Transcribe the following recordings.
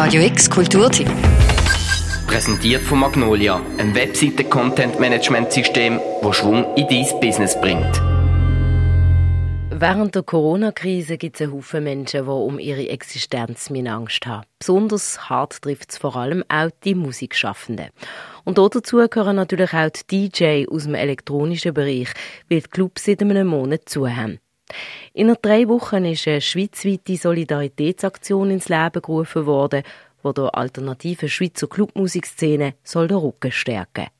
Radio X Kulturtipp. Präsentiert von Magnolia, ein Webseite-Content-Management-System, das Schwung in dein Business bringt. Während der Corona-Krise gibt es einen Haufen Menschen, die um ihre Existenz mit Angst haben. Besonders hart trifft es vor allem auch die Musikschaffenden. Und dazu gehören natürlich auch die DJ aus dem elektronischen Bereich, weil die Clubs seit einem Monat zu haben. In drei Wochen ist eine schweizweite Solidaritätsaktion ins Leben gerufen worden, wo der alternativen Schweizer Clubmusikszene soll den Rücken stärken soll.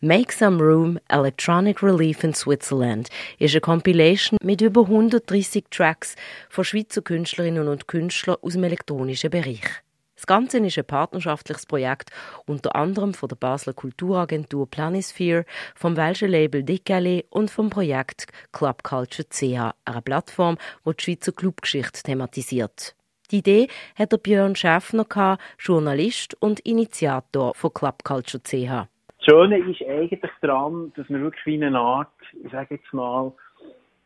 Make Some Room Electronic Relief in Switzerland ist eine Compilation mit über 130 Tracks von Schweizer Künstlerinnen und Künstlern aus dem elektronischen Bereich. Das Ganze ist ein partnerschaftliches Projekt, unter anderem von der Basler Kulturagentur Planisphere, vom welschen Label Dicale und vom Projekt Club Culture CH, einer Plattform, die die Schweizer Clubgeschichte thematisiert. Die Idee hat der Björn Schäffner, Journalist und Initiator von Club Culture CH. Das Schöne ist eigentlich daran, dass wir wirklich wie eine Art, ich sage jetzt mal,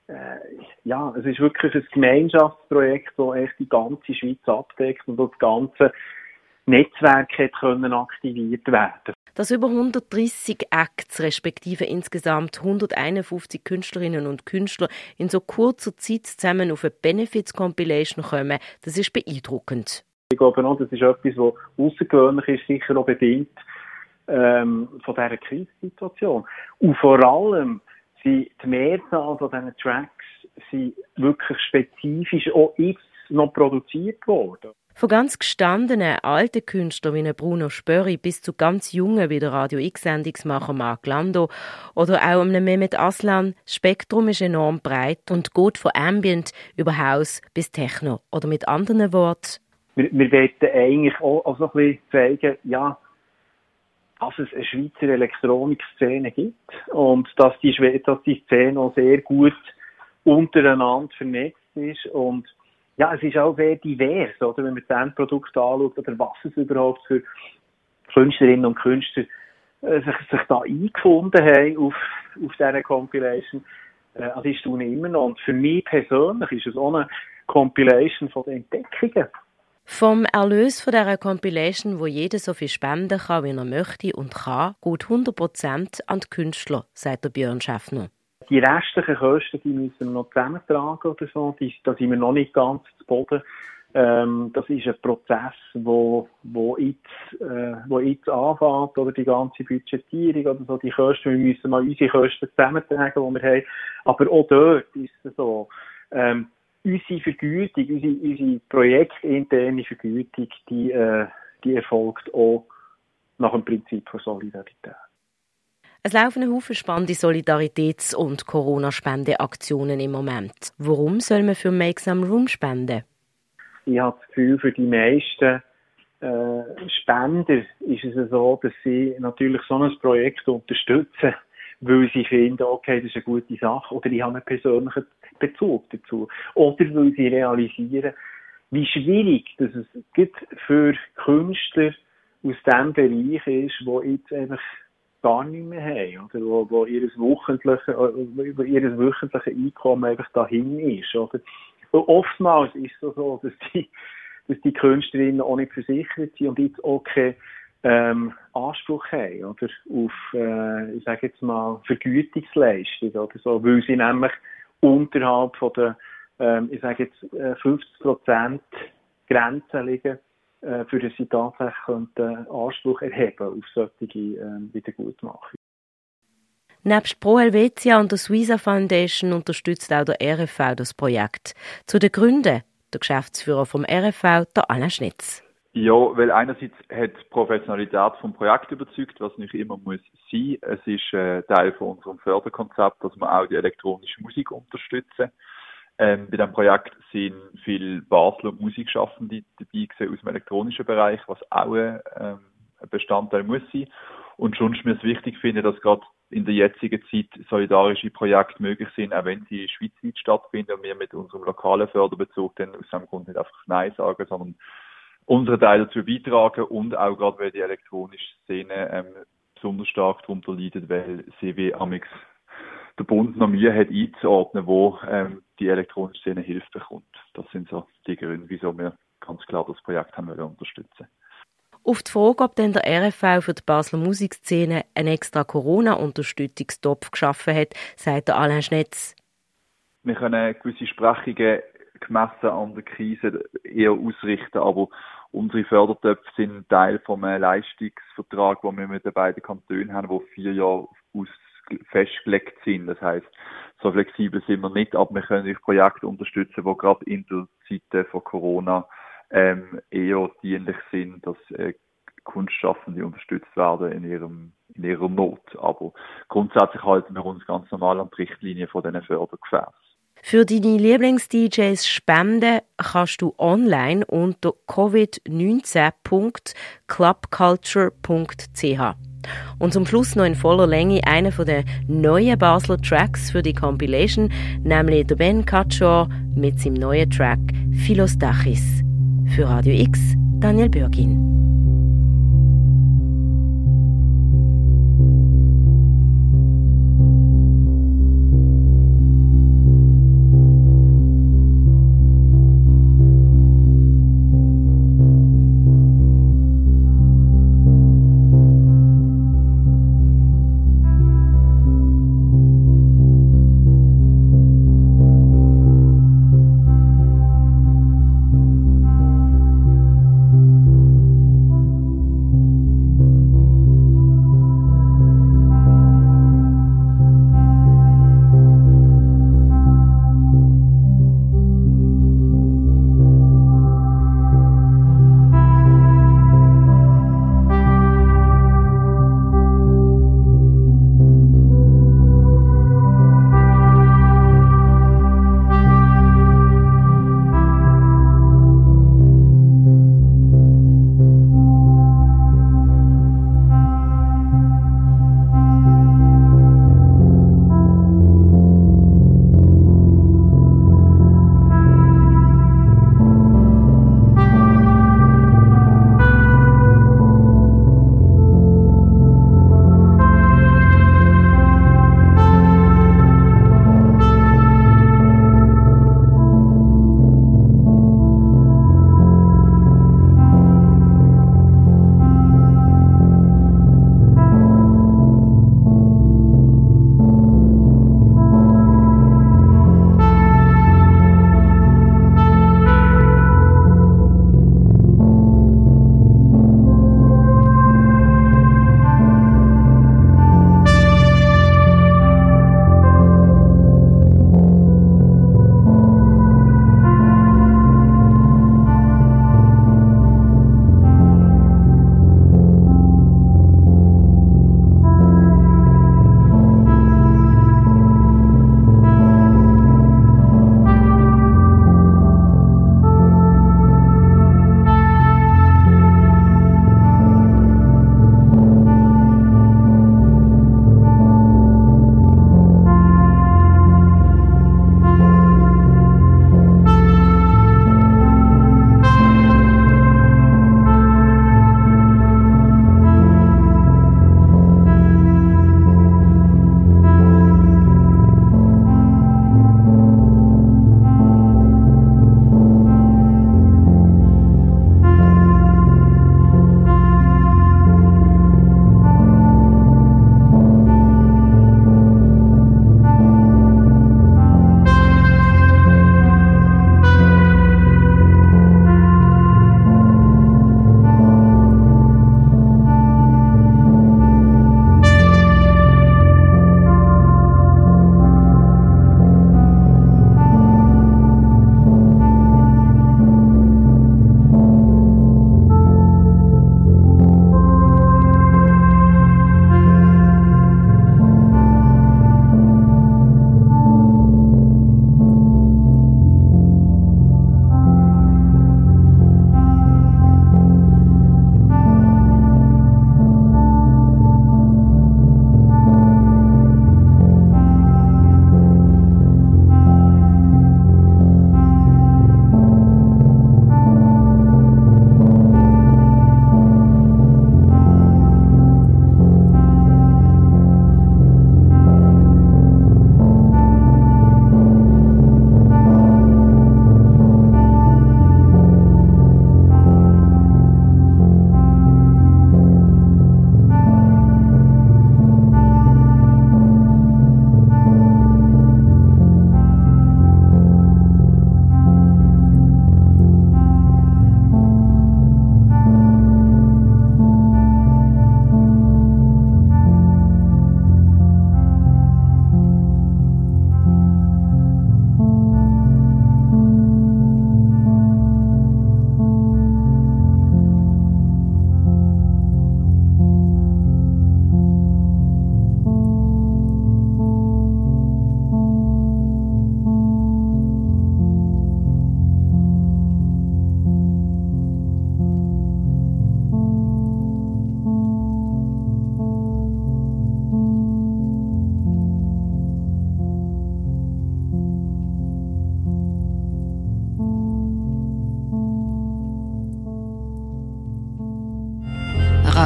äh, ja, es ist wirklich ein Gemeinschaftsprojekt, das echt die ganze Schweiz abdeckt und das ganze Netzwerk hat können aktiviert werden. Dass über 130 Acts, respektive insgesamt 151 Künstlerinnen und Künstler in so kurzer Zeit zusammen auf eine Benefits-Compilation kommen, das ist beeindruckend. Ich glaube auch, das ist etwas, was außergewöhnlich ist, sicher auch bedingt ähm, von dieser Krisensituation. Und vor allem sind die Mehrzahl von diesen Tracks sind wirklich spezifisch auch jetzt noch produziert worden. Von ganz gestandenen alten Künstlern wie Bruno Spörri bis zu ganz jungen wie der Radio X-Sendungsmacher Mark Lando oder auch einem Mehmet Aslan, das Spektrum ist enorm breit und geht von Ambient über House bis Techno. Oder mit anderen Worten. Wir, wir wollen eigentlich auch, auch so ein bisschen zeigen, ja, dass es eine Schweizer Elektronikszene gibt und dass die, dass die Szene auch sehr gut untereinander vernetzt ist und ja, es ist auch sehr divers, oder, wenn man das Endprodukt anschaut oder was es überhaupt für Künstlerinnen und Künstler äh, sich, sich da eingefunden haben auf, auf dieser Compilation. Äh, also ich tue immer noch. Und für mich persönlich ist es auch eine Compilation von Entdeckungen. Vom Erlös von dieser Compilation, wo jeder so viel spenden kann, wie er möchte und kann, geht 100% an die Künstler, sagt der Björn Schaffner. Die restlichen Kosten, die müssen wir noch zusammentragen oder so, die, da sind wir noch nicht ganz zu Boden. Ähm, das ist ein Prozess, wo, wo jetzt, äh, wo jetzt anfängt, oder die ganze Budgetierung oder so, die Kosten, wir müssen mal unsere Kosten zusammentragen, die wir haben. Aber auch dort ist es so, ähm, unsere Vergütung, unsere, unsere projektinterne Vergütung, die, äh, die erfolgt auch nach dem Prinzip von Solidarität. Es laufen Haufen spannende Solidaritäts- und Corona-Spendeaktionen im Moment. Warum soll man für Make Some Room spenden? Ich habe das Gefühl, für die meisten äh, Spender ist es so, dass sie natürlich so ein Projekt unterstützen, weil sie finden, okay, das ist eine gute Sache, oder ich habe einen persönlichen Bezug dazu. Oder weil sie realisieren, wie schwierig dass es für Künstler aus diesem Bereich ist, wo jetzt einfach gar nicht mehr haben, oder wo, wo ihr wöchentliche, äh, ihr Einkommen einfach dahin ist, oder? Oftmals ist es so, dass die, dass die Künstlerinnen auch nicht versichert sind und jetzt auch keine ähm, Anspruch haben, oder? Auf, äh, ich sage jetzt mal, Vergütungsleistung, oder so, weil sie nämlich unterhalb von der, ähm, ich sage jetzt, 50 äh, Prozent Grenze liegen, äh, für das sie tatsächlich könnten Anspruch erheben auf solche äh, Wiedergutmachung. Nebst Pro Helvetia und der Suiza Foundation unterstützt auch der RFV das Projekt. Zu den Gründen der Geschäftsführer vom RFV, der Anna Schnitz. Ja, weil einerseits hat die Professionalität vom Projekt überzeugt, was nicht immer muss sein. Es ist äh, Teil von unserem Förderkonzept, dass wir auch die elektronische Musik unterstützen. Ähm, bei diesem Projekt sind viele Basler Musikschaffende dabei gewesen aus dem elektronischen Bereich, was auch äh, ein Bestandteil muss sein. Und schon ist mir es wichtig finde, dass gerade in der jetzigen Zeit solidarische Projekte möglich sind, auch wenn sie schweizweit stattfinden und wir mit unserem lokalen Förderbezug dann aus dem Grund nicht einfach Nein sagen, sondern unsere Teil dazu beitragen und auch gerade, weil die elektronische Szene ähm, besonders stark darunter leidet, weil sie wie amix der Bund noch Mühe hat einzuordnen, wo ähm, die elektronische Szene Hilfe bekommt. Das sind so die Gründe, wieso wir ganz klar das Projekt haben wir unterstützen. Auf die Frage, ob denn der RFV für die Basler Musikszene einen extra Corona-Unterstützungstopf geschaffen hat, sagt der Alain Schnetz. Wir können gewisse Sprechungen gemessen an der Krise eher ausrichten, aber unsere Fördertöpfe sind Teil vom Leistungsvertrag, den wir mit den beiden Kantonen haben, wo vier Jahre aus festgelegt sind. Das heißt, so flexibel sind wir nicht, aber wir können euch Projekte unterstützen, die gerade in der Zeit von Corona ähm, eher dienlich sind, dass äh, Kunstschaffende unterstützt werden in ihrem in ihrer Not. Aber grundsätzlich halten wir uns ganz normal an die Richtlinie von diesen Fördergefäßen. Für deine Lieblings-DJs spenden kannst du online unter covid19.clubculture.ch. Und zum Schluss noch in voller Länge einer von den neuen Basler Tracks für die Compilation, nämlich der Ben Katschor mit seinem neuen Track Philostachis. Für Radio X, Daniel Bürgin.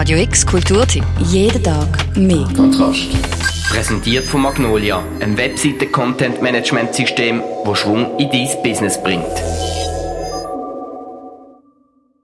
Radio X Kulturtipp. Jeden Tag mehr. Kontrast. Präsentiert von Magnolia, einem Webseiten-Content-Management-System, das Schwung in dein Business bringt.